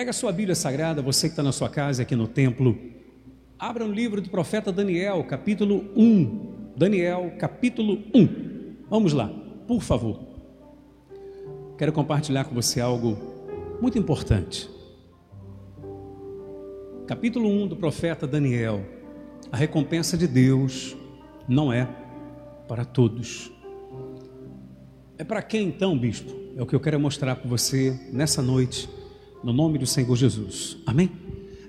Pega a sua Bíblia Sagrada, você que está na sua casa aqui no templo. Abra no livro do profeta Daniel, capítulo 1. Daniel, capítulo 1. Vamos lá, por favor. Quero compartilhar com você algo muito importante. Capítulo 1 do profeta Daniel. A recompensa de Deus não é para todos. É para quem então, bispo? É o que eu quero mostrar para você nessa noite, no nome do Senhor Jesus. Amém?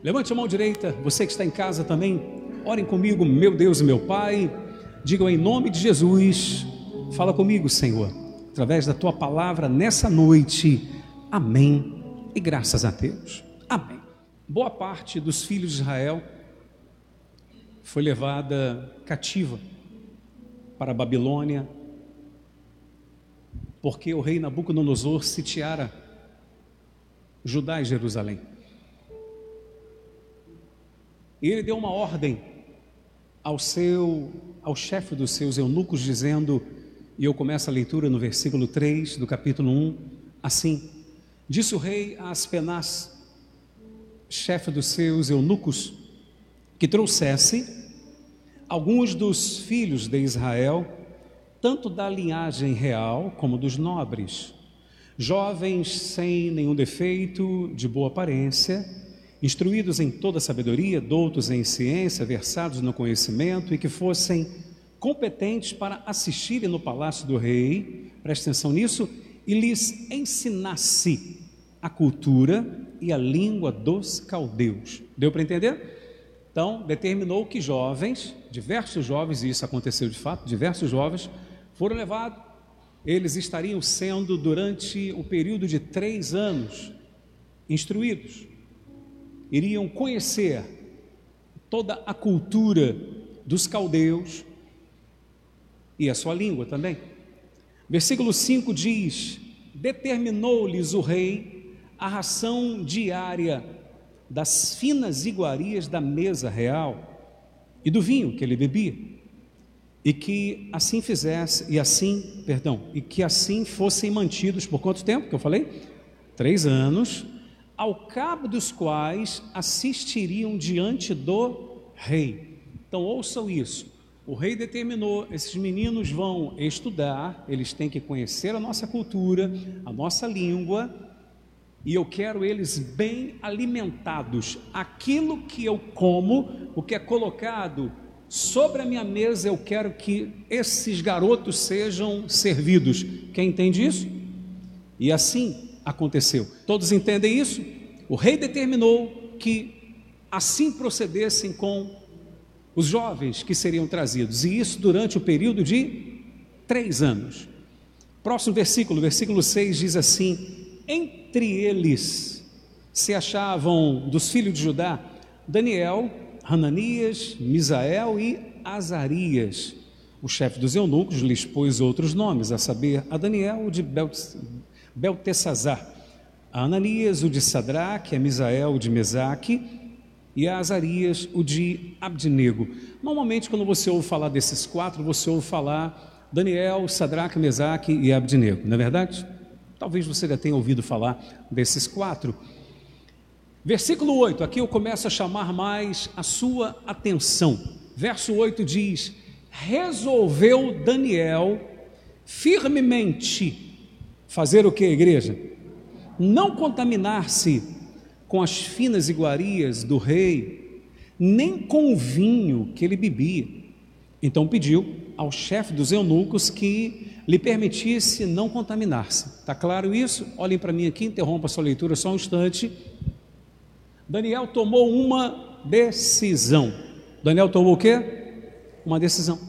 Levante a mão direita, você que está em casa também, orem comigo, meu Deus e meu Pai. Digam em nome de Jesus, fala comigo, Senhor, através da tua palavra nessa noite. Amém. E graças a Deus. Amém. Boa parte dos filhos de Israel foi levada cativa para a Babilônia, porque o rei Nabucodonosor sitiara Judá e Jerusalém. E ele deu uma ordem ao seu ao chefe dos seus eunucos dizendo, e eu começo a leitura no versículo 3 do capítulo 1, assim: Disse o rei a Aspenaz, chefe dos seus eunucos, que trouxesse alguns dos filhos de Israel, tanto da linhagem real como dos nobres, jovens sem nenhum defeito, de boa aparência, instruídos em toda sabedoria, doutos em ciência, versados no conhecimento e que fossem competentes para assistirem no palácio do rei, preste atenção nisso, e lhes ensinasse a cultura e a língua dos caldeus. Deu para entender? Então, determinou que jovens, diversos jovens, e isso aconteceu de fato, diversos jovens foram levados, eles estariam sendo, durante o período de três anos, instruídos, iriam conhecer toda a cultura dos caldeus e a sua língua também. Versículo 5 diz: Determinou-lhes o rei a ração diária das finas iguarias da mesa real e do vinho que ele bebia. E que assim fizesse, e assim, perdão, e que assim fossem mantidos por quanto tempo que eu falei? Três anos, ao cabo dos quais assistiriam diante do rei. Então ouçam isso. O rei determinou: esses meninos vão estudar, eles têm que conhecer a nossa cultura, a nossa língua, e eu quero eles bem alimentados. Aquilo que eu como, o que é colocado sobre a minha mesa, eu quero que esses garotos sejam servidos. Quem entende isso? E assim aconteceu. Todos entendem isso? O rei determinou que assim procedessem com os jovens que seriam trazidos, e isso durante o período de três anos. Próximo versículo, versículo 6 diz assim: entre eles se achavam dos filhos de Judá Daniel, Hananias, Misael e Azarias. O chefe dos eunucos lhes pôs outros nomes, a saber, a Daniel, o de Beltesazar, a Ananias, o de Sadraque, a Misael, o de Mesaque, e a Azarias, o de Abdinego. Normalmente, quando você ouve falar desses quatro, você ouve falar Daniel, Sadraque, Mesaque e Abdinego, não é verdade? Talvez você já tenha ouvido falar desses quatro. Versículo 8, aqui eu começo a chamar mais a sua atenção. Verso 8 diz: Resolveu Daniel firmemente fazer o que, igreja? Não contaminar-se com as finas iguarias do rei, nem com o vinho que ele bebia. Então pediu ao chefe dos eunucos que lhe permitisse não contaminar-se. Está claro isso? Olhem para mim aqui, interrompa a sua leitura só um instante. Daniel tomou uma decisão. Daniel tomou o quê? Uma decisão.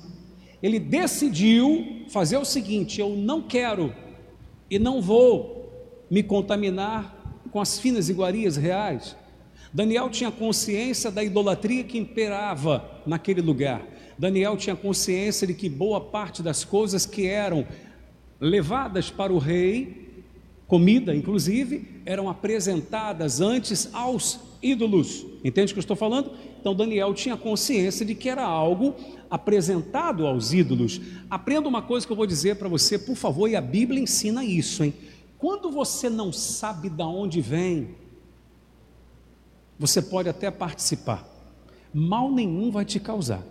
Ele decidiu fazer o seguinte: eu não quero e não vou me contaminar com as finas iguarias reais. Daniel tinha consciência da idolatria que imperava naquele lugar. Daniel tinha consciência de que boa parte das coisas que eram levadas para o rei, comida inclusive, eram apresentadas antes aos ídolos. Entende o que eu estou falando? Então Daniel tinha consciência de que era algo apresentado aos ídolos. Aprenda uma coisa que eu vou dizer para você, por favor, e a Bíblia ensina isso, hein? Quando você não sabe de onde vem, você pode até participar, mal nenhum vai te causar.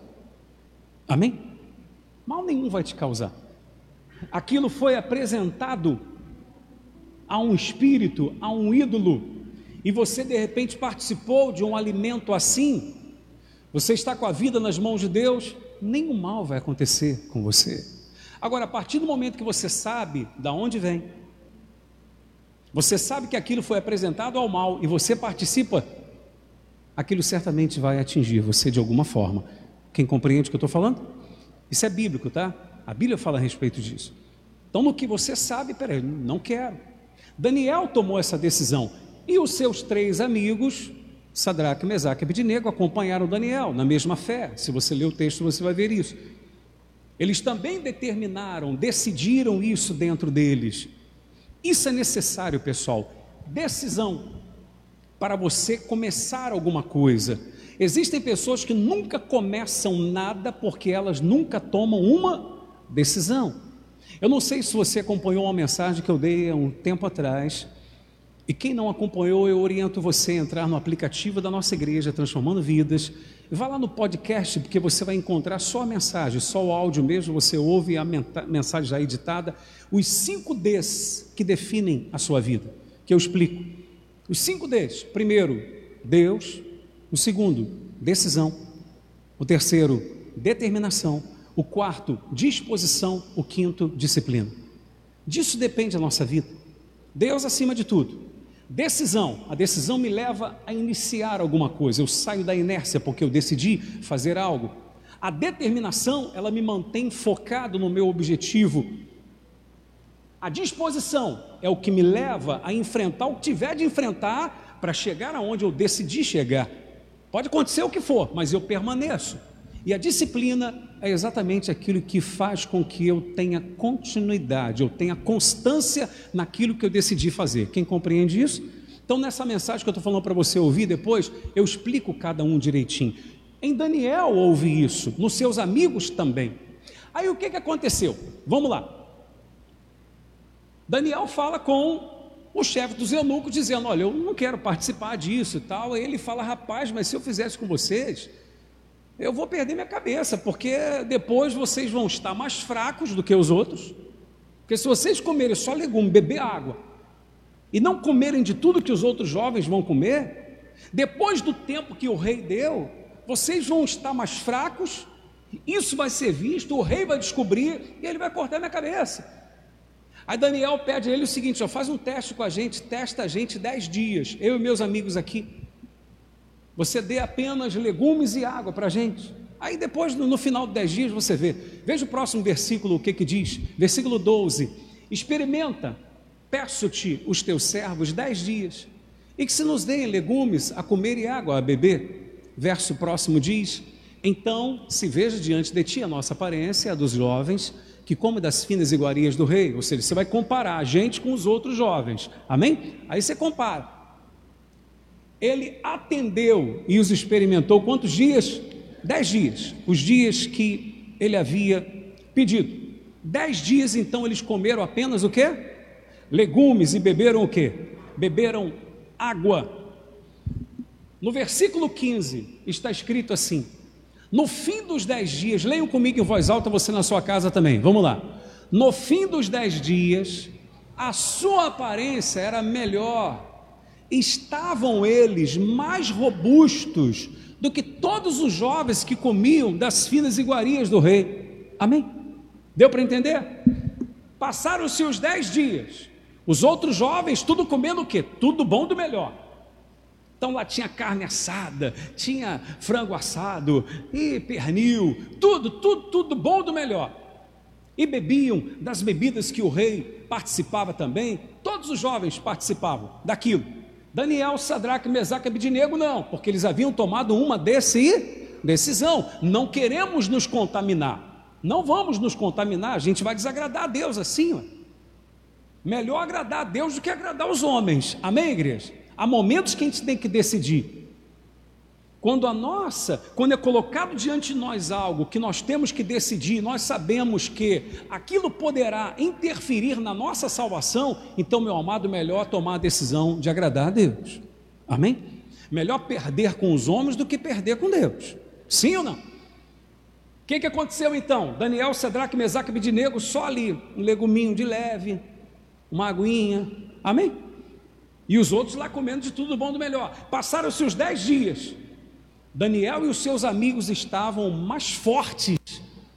Amém? Mal nenhum vai te causar. Aquilo foi apresentado a um espírito, a um ídolo, e você de repente participou de um alimento assim, você está com a vida nas mãos de Deus, nenhum mal vai acontecer com você. Agora, a partir do momento que você sabe da onde vem, você sabe que aquilo foi apresentado ao mal e você participa, aquilo certamente vai atingir você de alguma forma. Quem compreende o que eu estou falando? Isso é bíblico, tá? A Bíblia fala a respeito disso. Então, no que você sabe, peraí, não quero. Daniel tomou essa decisão e os seus três amigos, Sadraque, Mesaque e Abednego, acompanharam Daniel na mesma fé. Se você ler o texto, você vai ver isso. Eles também determinaram, decidiram isso dentro deles. Isso é necessário, pessoal. Decisão para você começar alguma coisa. Existem pessoas que nunca começam nada porque elas nunca tomam uma decisão. Eu não sei se você acompanhou uma mensagem que eu dei há um tempo atrás. E quem não acompanhou, eu oriento você a entrar no aplicativo da nossa igreja, Transformando Vidas. Vá lá no podcast, porque você vai encontrar só a mensagem, só o áudio mesmo, você ouve a mensagem já editada. Os cinco Ds que definem a sua vida, que eu explico. Os cinco Ds. Primeiro, Deus. O segundo, decisão. O terceiro, determinação. O quarto, disposição. O quinto, disciplina. Disso depende a nossa vida. Deus acima de tudo. Decisão. A decisão me leva a iniciar alguma coisa. Eu saio da inércia porque eu decidi fazer algo. A determinação, ela me mantém focado no meu objetivo. A disposição é o que me leva a enfrentar o que tiver de enfrentar para chegar aonde eu decidi chegar. Pode acontecer o que for, mas eu permaneço. E a disciplina é exatamente aquilo que faz com que eu tenha continuidade, eu tenha constância naquilo que eu decidi fazer. Quem compreende isso? Então, nessa mensagem que eu estou falando para você ouvir depois, eu explico cada um direitinho. Em Daniel houve isso, nos seus amigos também. Aí o que, que aconteceu? Vamos lá. Daniel fala com o chefe dos eunucos, dizendo: Olha, eu não quero participar disso e tal. Aí ele fala: Rapaz, mas se eu fizesse com vocês, eu vou perder minha cabeça, porque depois vocês vão estar mais fracos do que os outros. Porque se vocês comerem só legume, beber água, e não comerem de tudo que os outros jovens vão comer, depois do tempo que o rei deu, vocês vão estar mais fracos, isso vai ser visto, o rei vai descobrir e ele vai cortar minha cabeça. Aí Daniel pede a ele o seguinte: ó, faz um teste com a gente, testa a gente dez dias, eu e meus amigos aqui. Você dê apenas legumes e água para a gente. Aí depois, no, final de dez dias, você vê. Veja o próximo versículo, o que que diz. Versículo 12. Experimenta, peço-te os teus servos dez dias, e que se nos deem legumes a comer e água a beber. Verso próximo diz: Então se veja diante de ti a nossa aparência, a dos jovens, que come das finas iguarias do rei. Ou seja, você vai comparar a gente com os outros jovens. Amém? Aí você compara ele atendeu e os experimentou quantos dias? Dez dias, os dias que ele havia pedido. Dez dias então eles comeram apenas o que? Legumes e beberam o que? Beberam água. No versículo 15 está escrito assim: No fim dos dez dias, leiam comigo em voz alta, você na sua casa também, vamos lá. No fim dos dez dias, a sua aparência era melhor estavam eles mais robustos do que todos os jovens que comiam das finas iguarias do rei. Amém? Deu para entender? Passaram-se os dez dias, os outros jovens, tudo comendo o quê? Tudo bom do melhor. Então lá tinha carne assada, tinha frango assado, e pernil, tudo, tudo, tudo bom do melhor. E bebiam das bebidas que o rei participava também, todos os jovens participavam daquilo. Daniel, Sadraque, Mesaque e Abidinego não, porque eles haviam tomado uma desse decisão. Não queremos nos contaminar. Não vamos nos contaminar, a gente vai desagradar a Deus assim. Ó. Melhor agradar a Deus do que agradar os homens. Amém, igreja? Há momentos que a gente tem que decidir. Quando a nossa, quando é colocado diante de nós algo que nós temos que decidir, nós sabemos que aquilo poderá interferir na nossa salvação, então, meu amado, melhor tomar a decisão de agradar a Deus. Amém? Melhor perder com os homens do que perder com Deus. Sim ou não? O que, que aconteceu então? Daniel, Sedraque, Mesaque e só ali, um leguminho de leve, uma aguinha, amém? E os outros lá comendo de tudo bom do melhor. Passaram-se os dez dias. Daniel e os seus amigos estavam mais fortes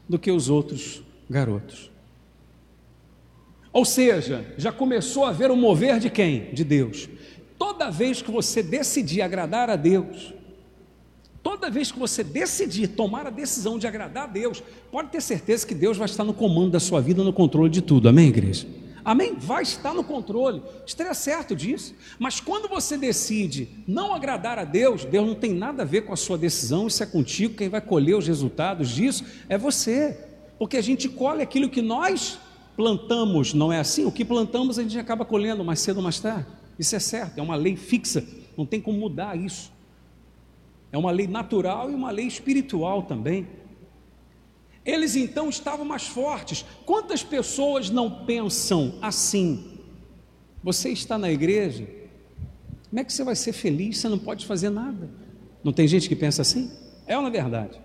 do que os outros garotos. Ou seja, já começou a haver o mover de quem? De Deus. Toda vez que você decidir agradar a Deus, toda vez que você decidir tomar a decisão de agradar a Deus, pode ter certeza que Deus vai estar no comando da sua vida, no controle de tudo. Amém, igreja? Amém? Vai estar no controle. Esteja certo disso. Mas quando você decide não agradar a Deus, Deus não tem nada a ver com a sua decisão, isso é contigo. Quem vai colher os resultados disso é você. Porque a gente colhe aquilo que nós plantamos, não é assim? O que plantamos a gente acaba colhendo mais cedo ou mais tarde. Isso é certo, é uma lei fixa, não tem como mudar isso. É uma lei natural e uma lei espiritual também. Eles então estavam mais fortes. Quantas pessoas não pensam assim? Você está na igreja, como é que você vai ser feliz? Você não pode fazer nada. Não tem gente que pensa assim? É ou não é verdade?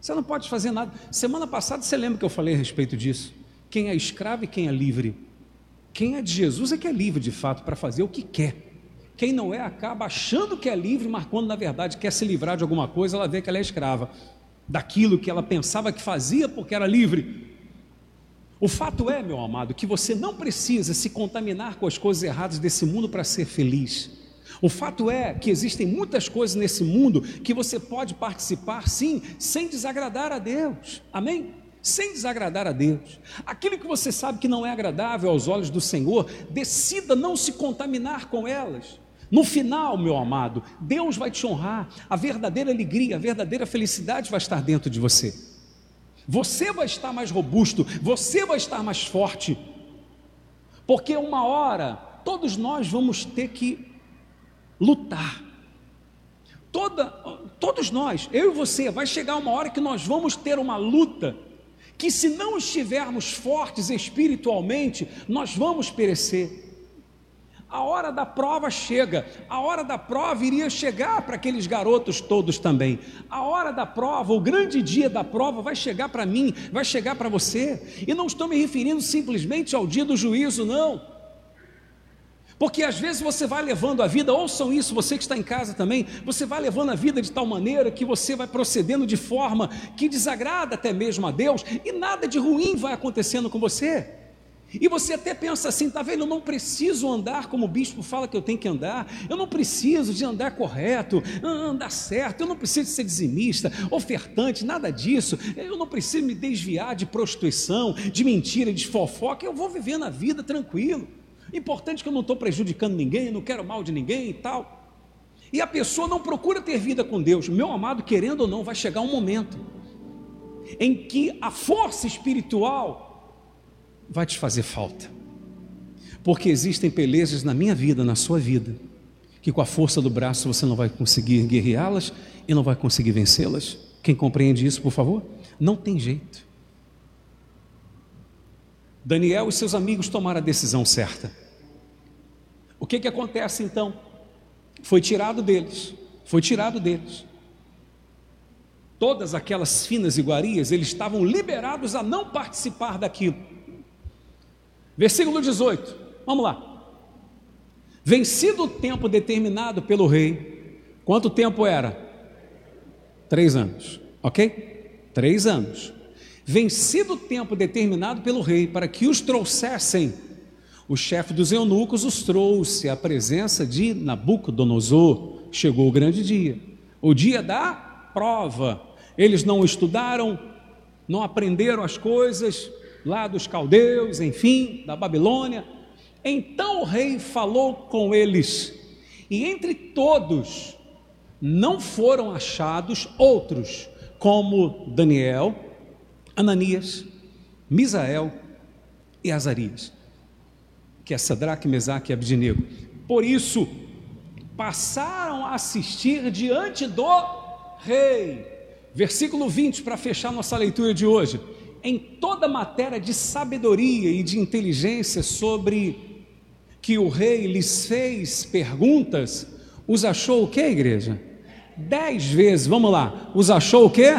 Você não pode fazer nada. Semana passada você lembra que eu falei a respeito disso? Quem é escravo e quem é livre? Quem é de Jesus é que é livre de fato para fazer o que quer. Quem não é acaba achando que é livre, mas quando na verdade quer se livrar de alguma coisa, ela vê que ela é escrava daquilo que ela pensava que fazia porque era livre. O fato é, meu amado, que você não precisa se contaminar com as coisas erradas desse mundo para ser feliz. O fato é que existem muitas coisas nesse mundo que você pode participar, sim, sem desagradar a Deus. Amém? Sem desagradar a Deus. Aquilo que você sabe que não é agradável aos olhos do Senhor, decida não se contaminar com elas. No final, meu amado, Deus vai te honrar, a verdadeira alegria, a verdadeira felicidade vai estar dentro de você. Você vai estar mais robusto, você vai estar mais forte, porque uma hora todos nós vamos ter que lutar. Toda, todos nós, eu e você, vai chegar uma hora que nós vamos ter uma luta, que se não estivermos fortes espiritualmente, nós vamos perecer. A hora da prova chega, a hora da prova iria chegar para aqueles garotos todos também. A hora da prova, o grande dia da prova vai chegar para mim, vai chegar para você. E não estou me referindo simplesmente ao dia do juízo, não. Porque às vezes você vai levando a vida, ouçam isso, você que está em casa também, você vai levando a vida de tal maneira que você vai procedendo de forma que desagrada até mesmo a Deus, e nada de ruim vai acontecendo com você. E você até pensa assim, tá vendo? Eu não preciso andar como o bispo fala que eu tenho que andar. Eu não preciso de andar correto, andar certo. Eu não preciso ser dizimista, ofertante, nada disso. Eu não preciso me desviar de prostituição, de mentira, de fofoca. Eu vou viver na vida tranquilo. Importante que eu não estou prejudicando ninguém, não quero mal de ninguém e tal. E a pessoa não procura ter vida com Deus. Meu amado, querendo ou não, vai chegar um momento em que a força espiritual vai te fazer falta. Porque existem pelejas na minha vida, na sua vida, que com a força do braço você não vai conseguir guerreá-las e não vai conseguir vencê-las. Quem compreende isso, por favor? Não tem jeito. Daniel e seus amigos tomaram a decisão certa. O que, que acontece então? Foi tirado deles, foi tirado deles. Todas aquelas finas iguarias, eles estavam liberados a não participar daquilo. Versículo 18, vamos lá. Vencido o tempo determinado pelo rei, quanto tempo era? Três anos, ok? Três anos. Vencido o tempo determinado pelo rei para que os trouxessem, o chefe dos eunucos os trouxe à presença de Nabucodonosor. Chegou o grande dia, o dia da prova. Eles não estudaram, não aprenderam as coisas, lá dos caldeus, enfim, da Babilônia. Então o rei falou com eles, e entre todos não foram achados outros, como Daniel, Ananias, Misael e Azarias, que é Sadraque, Mesaque e Abdinego. Por isso, passaram a assistir diante do rei. Versículo 20, para fechar nossa leitura de hoje em toda matéria de sabedoria e de inteligência sobre que o rei lhes fez perguntas, os achou o que, igreja? Dez vezes, vamos lá, os achou o que?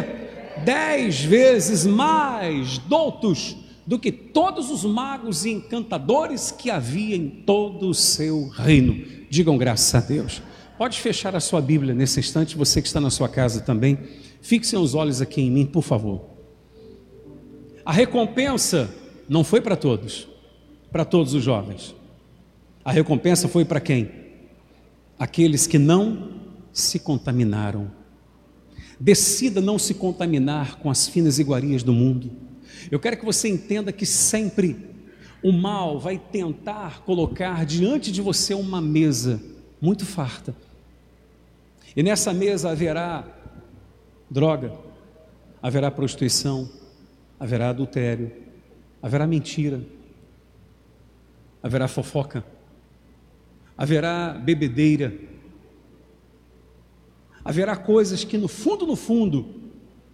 Dez vezes mais doutos do que todos os magos e encantadores que havia em todo o seu reino. Digam graças a Deus. Pode fechar a sua Bíblia nesse instante, você que está na sua casa também. Fixem os olhos aqui em mim, por favor. A recompensa não foi para todos, para todos os jovens. A recompensa foi para quem? Aqueles que não se contaminaram. Decida não se contaminar com as finas iguarias do mundo eu quero que você entenda que sempre o mal vai tentar colocar diante de você uma mesa muito farta. E nessa mesa haverá droga, haverá prostituição, haverá adultério, haverá mentira, haverá fofoca, haverá bebedeira, haverá coisas que no fundo, no fundo,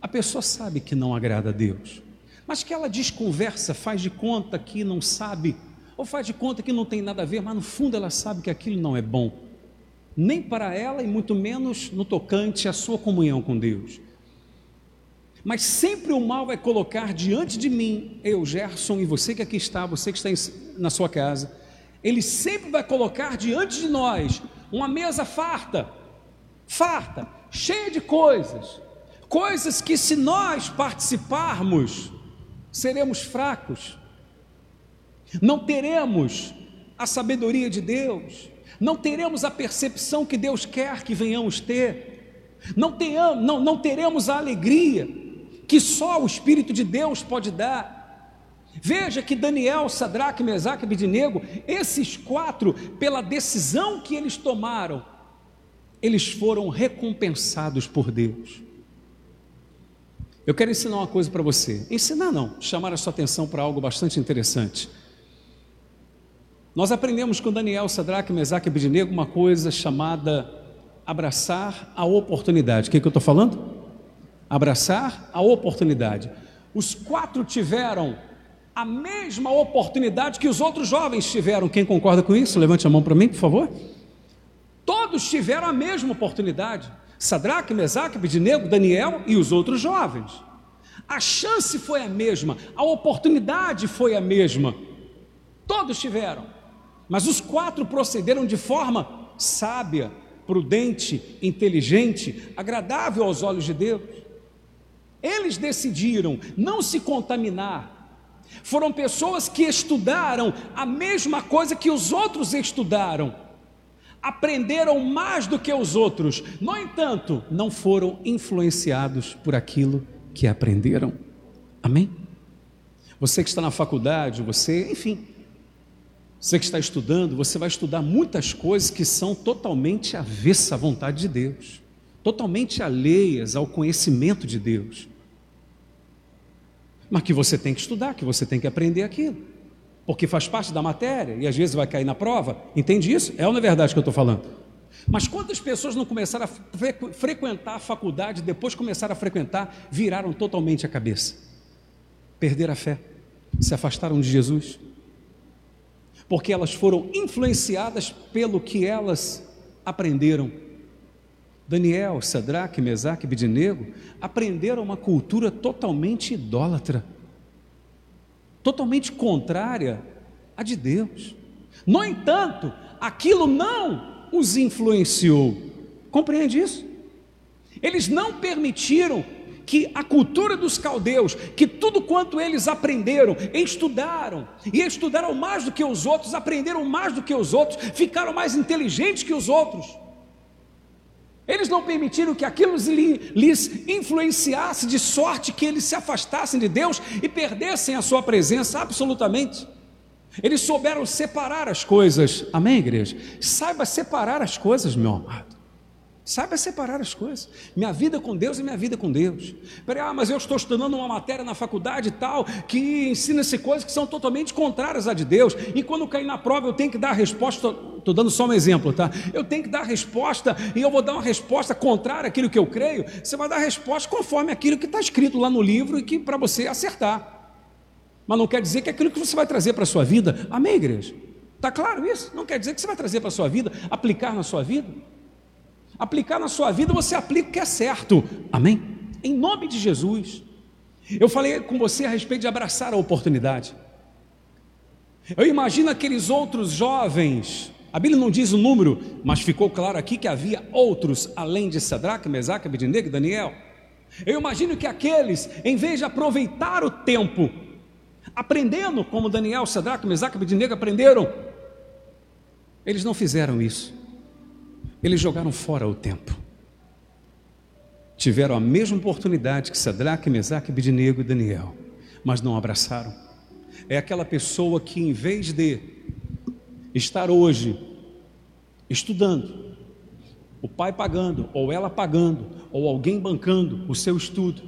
a pessoa sabe que não agrada a Deus mas que ela desconversa, faz de conta que não sabe, ou faz de conta que não tem nada a ver, mas no fundo ela sabe que aquilo não é bom, nem para ela e muito menos no tocante à sua comunhão com Deus. Mas sempre o mal vai colocar diante de mim, eu, Gerson, e você que aqui está, você que está na sua casa, ele sempre vai colocar diante de nós uma mesa farta, farta, cheia de coisas, coisas que se nós participarmos, seremos fracos, não teremos a sabedoria de Deus, não teremos a percepção que Deus quer que venhamos ter, não, tenhamos, não, não teremos a alegria que só o Espírito de Deus pode dar. Veja que Daniel, Sadraque, Mesaque e Abidinego, esses quatro, pela decisão que eles tomaram, eles foram recompensados por Deus. Eu quero ensinar uma coisa para você. Ensinar não, chamar a sua atenção para algo bastante interessante. Nós aprendemos com Daniel, Sadraque, Mesaque e Abidinego uma coisa chamada abraçar a oportunidade. O que, é que eu estou falando? Abraçar a oportunidade. Os quatro tiveram a mesma oportunidade que os outros jovens tiveram. Quem concorda com isso? Levante a mão para mim, por favor. Todos tiveram a mesma oportunidade. Sadraque, Mesaque, Abidinego, Daniel e os outros jovens. A chance foi a mesma, a oportunidade foi a mesma. Todos tiveram, mas os quatro procederam de forma sábia, prudente, inteligente, agradável aos olhos de Deus. Eles decidiram não se contaminar. Foram pessoas que estudaram a mesma coisa que os outros estudaram aprenderam mais do que os outros, no entanto, não foram influenciados por aquilo que aprenderam. Amém? Você que está na faculdade, você, enfim, você que está estudando, você vai estudar muitas coisas que são totalmente avessas à vontade de Deus, totalmente alheias ao conhecimento de Deus. Mas que você tem que estudar, que você tem que aprender aquilo porque faz parte da matéria e às vezes vai cair na prova. Entende isso? É ou não é verdade que eu estou falando? Mas quantas pessoas não começaram a frequentar a faculdade, depois começaram a frequentar, viraram totalmente a cabeça, perderam a fé, se afastaram de Jesus, porque elas foram influenciadas pelo que elas aprenderam. Daniel, Sadraque, Mesaque e aprenderam uma cultura totalmente idólatra totalmente contrária à de Deus. No entanto, aquilo não os influenciou. Compreende isso? Eles não permitiram que a cultura dos caldeus, que tudo quanto eles aprenderam, estudaram, e estudaram mais do que os outros, aprenderam mais do que os outros, ficaram mais inteligentes que os outros. Eles não permitiram que aquilo lhes influenciasse de sorte que eles se afastassem de Deus e perdessem a sua presença absolutamente. Eles souberam separar as coisas. Amém, igreja? Saiba separar as coisas, meu amado. Saiba separar as coisas. Minha vida com Deus e minha vida com Deus. Peraí, ah, mas eu estou estudando uma matéria na faculdade e tal, que ensina-se coisas que são totalmente contrárias à de Deus. E quando cair na prova, eu tenho que dar a resposta. Estou dando só um exemplo, tá? Eu tenho que dar a resposta e eu vou dar uma resposta contrária àquilo que eu creio. Você vai dar a resposta conforme aquilo que está escrito lá no livro e que para você acertar. Mas não quer dizer que é aquilo que você vai trazer para a sua vida. Amém, igreja? Está claro isso? Não quer dizer que você vai trazer para a sua vida, aplicar na sua vida. Aplicar na sua vida, você aplica o que é certo. Amém? Em nome de Jesus. Eu falei com você a respeito de abraçar a oportunidade. Eu imagino aqueles outros jovens, a Bíblia não diz o número, mas ficou claro aqui que havia outros além de Sadraque, Mesaque, Abednego e Daniel. Eu imagino que aqueles, em vez de aproveitar o tempo, aprendendo como Daniel, Sadraque, Mesaque e Abednego aprenderam, eles não fizeram isso. Eles jogaram fora o tempo. Tiveram a mesma oportunidade que Sadraque, Mesaque, Abednego e Daniel, mas não abraçaram. É aquela pessoa que, em vez de estar hoje estudando, o pai pagando, ou ela pagando, ou alguém bancando o seu estudo,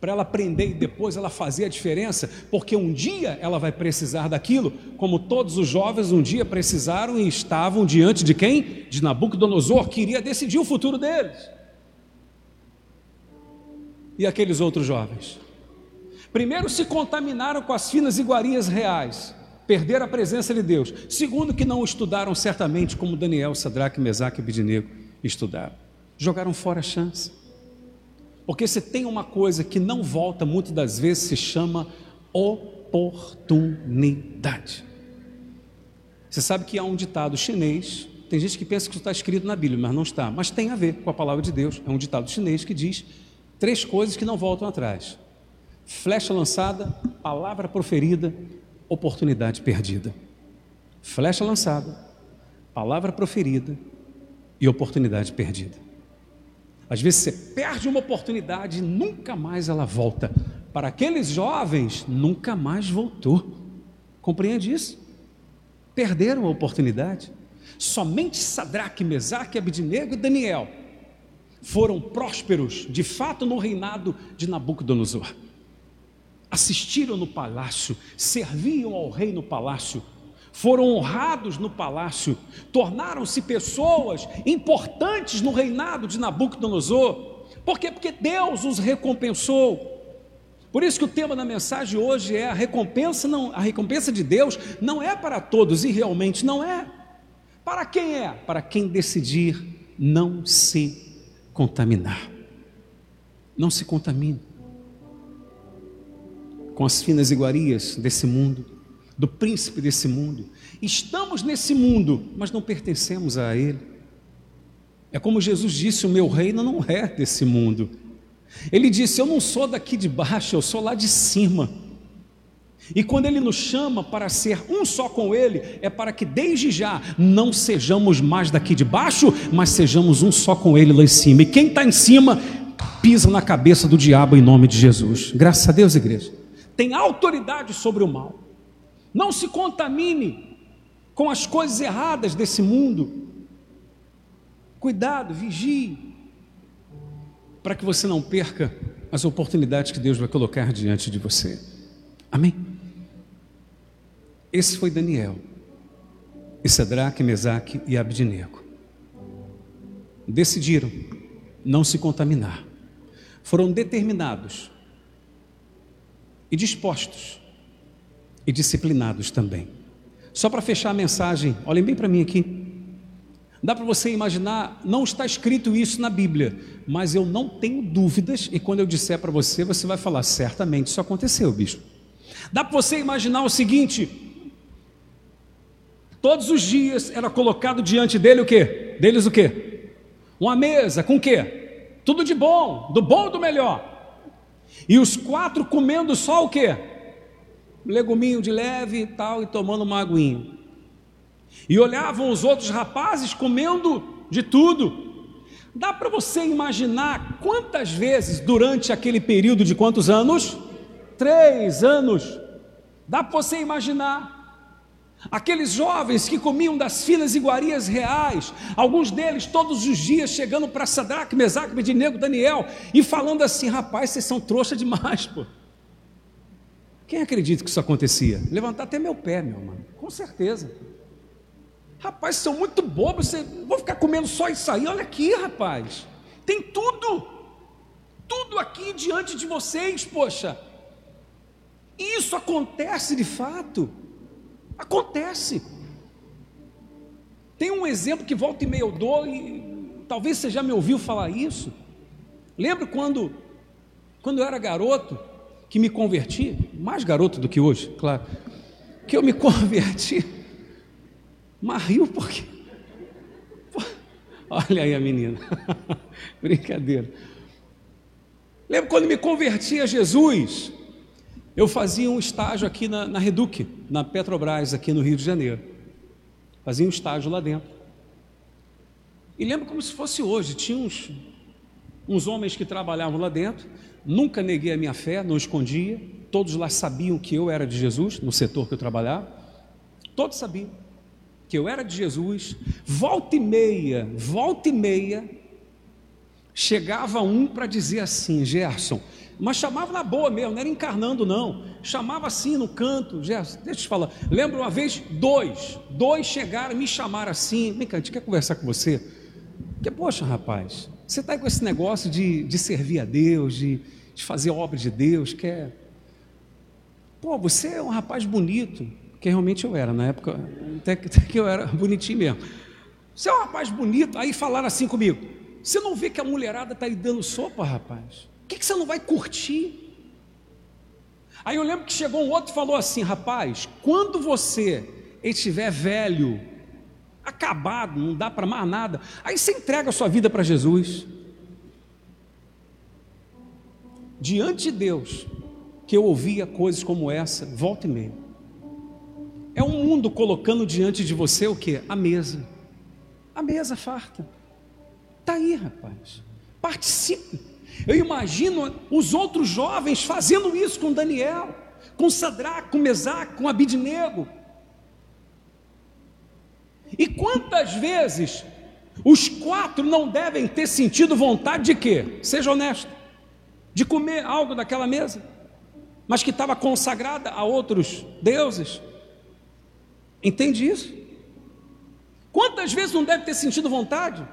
para ela aprender e depois ela fazer a diferença, porque um dia ela vai precisar daquilo, como todos os jovens um dia precisaram e estavam diante de quem? De Nabucodonosor, que iria decidir o futuro deles. E aqueles outros jovens? Primeiro, se contaminaram com as finas iguarias reais, perderam a presença de Deus. Segundo, que não estudaram certamente como Daniel, Sadraque, Mesaque e Abidinego estudaram. Jogaram fora a chance. Porque se tem uma coisa que não volta muitas das vezes, se chama oportunidade. Você sabe que há um ditado chinês, tem gente que pensa que isso está escrito na Bíblia, mas não está, mas tem a ver com a palavra de Deus. É um ditado chinês que diz três coisas que não voltam atrás: flecha lançada, palavra proferida, oportunidade perdida. Flecha lançada, palavra proferida e oportunidade perdida. Às vezes você perde uma oportunidade e nunca mais ela volta. Para aqueles jovens, nunca mais voltou. Compreende isso? Perderam a oportunidade. Somente Sadraque, Mesaque, Abidnego e Daniel foram prósperos, de fato, no reinado de Nabucodonosor. Assistiram no palácio, serviam ao rei no palácio, foram honrados no palácio, tornaram-se pessoas importantes no reinado de Nabucodonosor. Por quê? Porque Deus os recompensou. Por isso que o tema da mensagem hoje é a recompensa não, a recompensa de Deus não é para todos e realmente não é. Para quem é? Para quem decidir não se contaminar. Não se contamine com as finas iguarias desse mundo do príncipe desse mundo. Estamos nesse mundo, mas não pertencemos a ele. É como Jesus disse: o meu reino não é desse mundo. Ele disse: Eu não sou daqui de baixo, eu sou lá de cima. E quando Ele nos chama para ser um só com Ele, é para que desde já não sejamos mais daqui de baixo, mas sejamos um só com Ele lá em cima. E quem está em cima, pisa na cabeça do diabo em nome de Jesus. Graças a Deus, igreja. Tem autoridade sobre o mal. Não se contamine com as coisas erradas desse mundo. Cuidado, vigie, para que você não perca as oportunidades que Deus vai colocar diante de você. Amém? Esse foi Daniel, e Sadraque, Mesaque e Abdinego. Decidiram não se contaminar. Foram determinados e dispostos e disciplinados também. Só para fechar a mensagem, olhem bem para mim aqui. Dá para você imaginar, não está escrito isso na Bíblia, mas eu não tenho dúvidas, e quando eu disser para você, você vai falar, certamente isso aconteceu, bicho. Dá para você imaginar o seguinte: todos os dias era colocado diante dele o quê? Deles o quê? Uma mesa com o quê? Tudo de bom, do bom e do melhor. E os quatro comendo só o quê? Leguminho de leve e tal, e tomando uma aguinha. E olhavam os outros rapazes comendo de tudo. Dá para você imaginar quantas vezes durante aquele período de quantos anos? Três anos. Dá para você imaginar. Aqueles jovens que comiam das finas iguarias reais, alguns deles todos os dias chegando para Sadraque, Mesaque, Abednego, Daniel e falando assim: rapaz, vocês são trouxa demais, pô. Quem acredita que isso acontecia? Levantar até meu pé, meu irmão, com certeza. Rapaz, são muito bobos, você... vou ficar comendo só isso aí. Olha aqui, rapaz, tem tudo, tudo aqui diante de vocês, poxa. Isso acontece de fato, acontece. Tem um exemplo que volta e meio eu dou e talvez você já me ouviu falar isso. Lembro quando, quando eu era garoto, que me converti, mais garoto do que hoje, claro, que eu me converti, mas riu porque. Olha aí a menina, brincadeira. Lembro quando me converti a Jesus, eu fazia um estágio aqui na, na na Petrobras, aqui no Rio de Janeiro. Fazia um estágio lá dentro. E lembro como se fosse hoje, tinha uns, uns homens que trabalhavam lá dentro, nunca neguei a minha fé, não escondia, todos lá sabiam que eu era de Jesus, no setor que eu trabalhava, todos sabiam que eu era de Jesus, volta e meia, volta e meia, chegava um para dizer assim, Gerson, mas chamava na boa mesmo, não era encarnando não, chamava assim no canto, Gerson, deixa eu te falar, lembro uma vez, dois, dois chegaram, me chamaram assim, vem cá, a gente quer conversar com você, porque, poxa rapaz, você está com esse negócio de, de servir a Deus, de, de fazer obra de Deus, quer. Pô, você é um rapaz bonito, que realmente eu era, na época, até que, até que eu era bonitinho mesmo. Você é um rapaz bonito, aí falaram assim comigo: você não vê que a mulherada está aí dando sopa, rapaz? O que, que você não vai curtir? Aí eu lembro que chegou um outro e falou assim: rapaz, quando você estiver velho, acabado, não dá para mais nada. Aí você entrega a sua vida para Jesus. Diante de Deus, que eu ouvia coisas como essa, volta e meia. É um mundo colocando diante de você o que? A mesa. A mesa farta. Está aí, rapaz. Participe. Eu imagino os outros jovens fazendo isso com Daniel, com Sadraque, com Mesaque, com Abidnego e quantas vezes os quatro não devem ter sentido vontade de quê? Seja honesto, de comer algo daquela mesa, mas que estava consagrada a outros deuses. Entende isso? Quantas vezes não deve ter sentido vontade?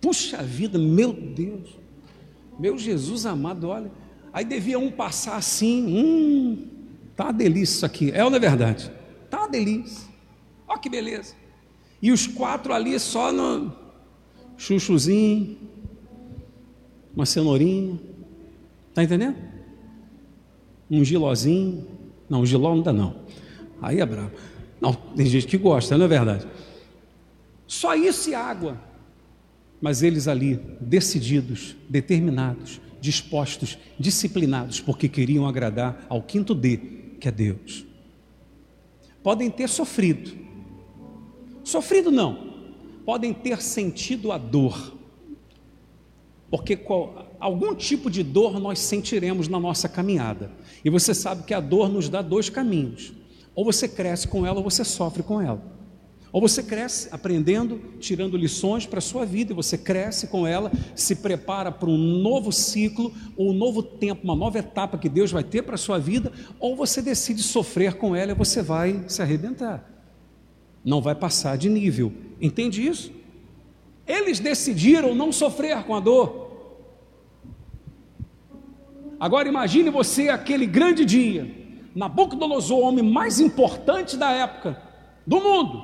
Puxa vida, meu Deus, meu Jesus amado, olha. Aí devia um passar assim, hum, tá uma delícia isso aqui. É ou não é verdade? Tá uma delícia. Olha que beleza. E os quatro ali só no chuchuzinho, uma cenourinha. Está entendendo? Um gilozinho. Não, giló não dá não. Aí é brabo. Não, tem gente que gosta, não é verdade? Só isso e água. Mas eles ali, decididos, determinados, dispostos, disciplinados, porque queriam agradar ao quinto D, que é Deus. Podem ter sofrido, Sofrido não, podem ter sentido a dor, porque qual, algum tipo de dor nós sentiremos na nossa caminhada, e você sabe que a dor nos dá dois caminhos: ou você cresce com ela, ou você sofre com ela. Ou você cresce aprendendo, tirando lições para a sua vida, e você cresce com ela, se prepara para um novo ciclo, ou um novo tempo, uma nova etapa que Deus vai ter para a sua vida, ou você decide sofrer com ela e você vai se arrebentar não vai passar de nível. Entende isso? Eles decidiram não sofrer com a dor. Agora imagine você aquele grande dia, Nabucodonosor, o homem mais importante da época do mundo,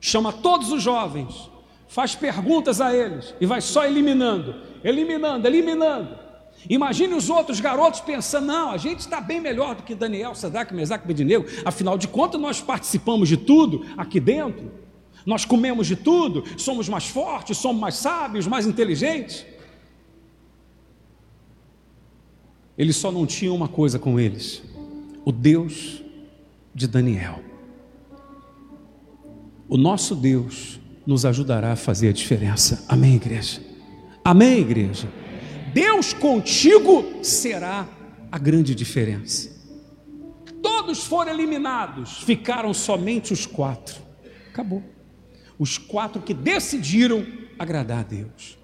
chama todos os jovens, faz perguntas a eles e vai só eliminando, eliminando, eliminando. Imagine os outros garotos pensando: não, a gente está bem melhor do que Daniel, Sadraque, Mesaque Abednego. Afinal de contas, nós participamos de tudo aqui dentro. Nós comemos de tudo, somos mais fortes, somos mais sábios, mais inteligentes. Eles só não tinham uma coisa com eles: o Deus de Daniel. O nosso Deus nos ajudará a fazer a diferença. Amém, igreja? Amém, igreja? Deus contigo será a grande diferença. Todos foram eliminados, ficaram somente os quatro. Acabou. Os quatro que decidiram agradar a Deus.